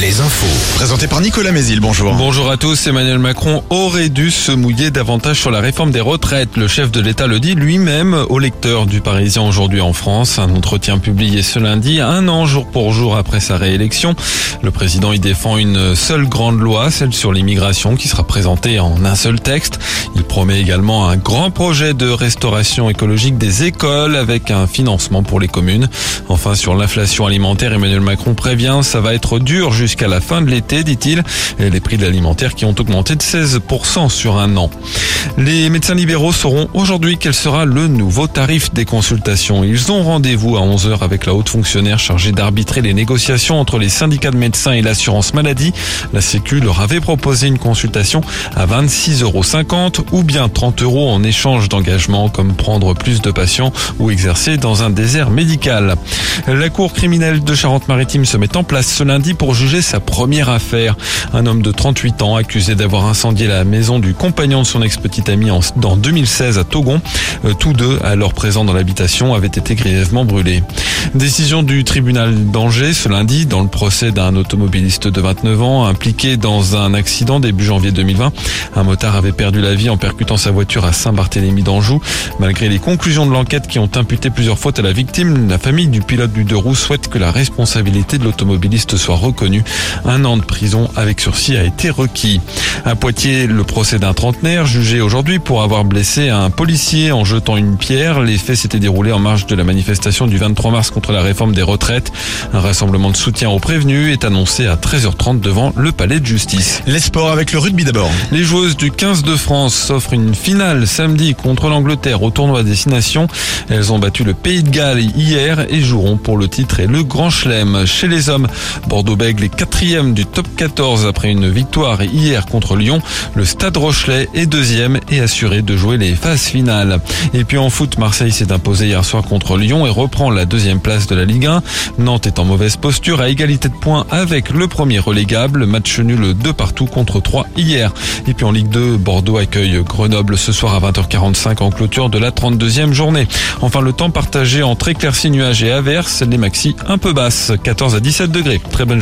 Les infos. Présenté par Nicolas Mézil, bonjour. Bonjour à tous. Emmanuel Macron aurait dû se mouiller davantage sur la réforme des retraites. Le chef de l'État le dit lui-même au lecteur du Parisien aujourd'hui en France. Un entretien publié ce lundi, un an jour pour jour après sa réélection. Le président y défend une seule grande loi, celle sur l'immigration, qui sera présentée en un seul texte. Il promet également un grand projet de restauration écologique des écoles avec un financement pour les communes. Enfin, sur l'inflation alimentaire, Emmanuel Macron prévient, ça va être dur jusqu'à la fin de l'été, dit-il. Les prix de l'alimentaire qui ont augmenté de 16% sur un an. Les médecins libéraux sauront aujourd'hui quel sera le nouveau tarif des consultations. Ils ont rendez-vous à 11h avec la haute fonctionnaire chargée d'arbitrer les négociations entre les syndicats de médecins et l'assurance maladie. La Sécu leur avait proposé une consultation à 26,50 euros ou bien 30 euros en échange d'engagement comme prendre plus de patients ou exercer dans un désert médical. La cour criminelle de Charente-Maritime se met en place ce lundi pour juger sa première affaire. Un homme de 38 ans accusé d'avoir incendié la maison du compagnon de son ex-petite amie en, 2016 à Togon. Euh, tous deux, alors présents dans l'habitation, avaient été grièvement brûlés. Décision du tribunal d'Angers ce lundi dans le procès d'un automobiliste de 29 ans impliqué dans un accident début janvier 2020. Un motard avait perdu la vie en percutant sa voiture à Saint-Barthélemy d'Anjou. Malgré les conclusions de l'enquête qui ont imputé plusieurs fautes à la victime, la famille du pilote du deux roues souhaite que la responsabilité de l'automobiliste soit reconnue. Un an de prison avec sursis a été requis. À Poitiers, le procès d'un trentenaire jugé aujourd'hui pour avoir blessé un policier en jetant une pierre. Les faits s'étaient déroulés en marge de la manifestation du 23 mars contre la réforme des retraites. Un rassemblement de soutien aux prévenus est annoncé à 13h30 devant le palais de justice. Les sports avec le rugby d'abord. Les joueuses du 15 de France s'offrent une finale samedi contre l'Angleterre au tournoi Destination. Elles ont battu le Pays de Galles hier et joueront pour le titre et le Grand Chelem. Chez les hommes, Quatrième du top 14 après une victoire hier contre Lyon. Le Stade Rochelet est deuxième et assuré de jouer les phases finales. Et puis en foot, Marseille s'est imposé hier soir contre Lyon et reprend la deuxième place de la Ligue 1. Nantes est en mauvaise posture à égalité de points avec le premier relégable. Match nul 2 partout contre 3 hier. Et puis en Ligue 2, Bordeaux accueille Grenoble ce soir à 20h45 en clôture de la 32e journée. Enfin, le temps partagé entre éclaircies, nuages et averses, les maxi un peu basses, 14 à 17 degrés. Très bonne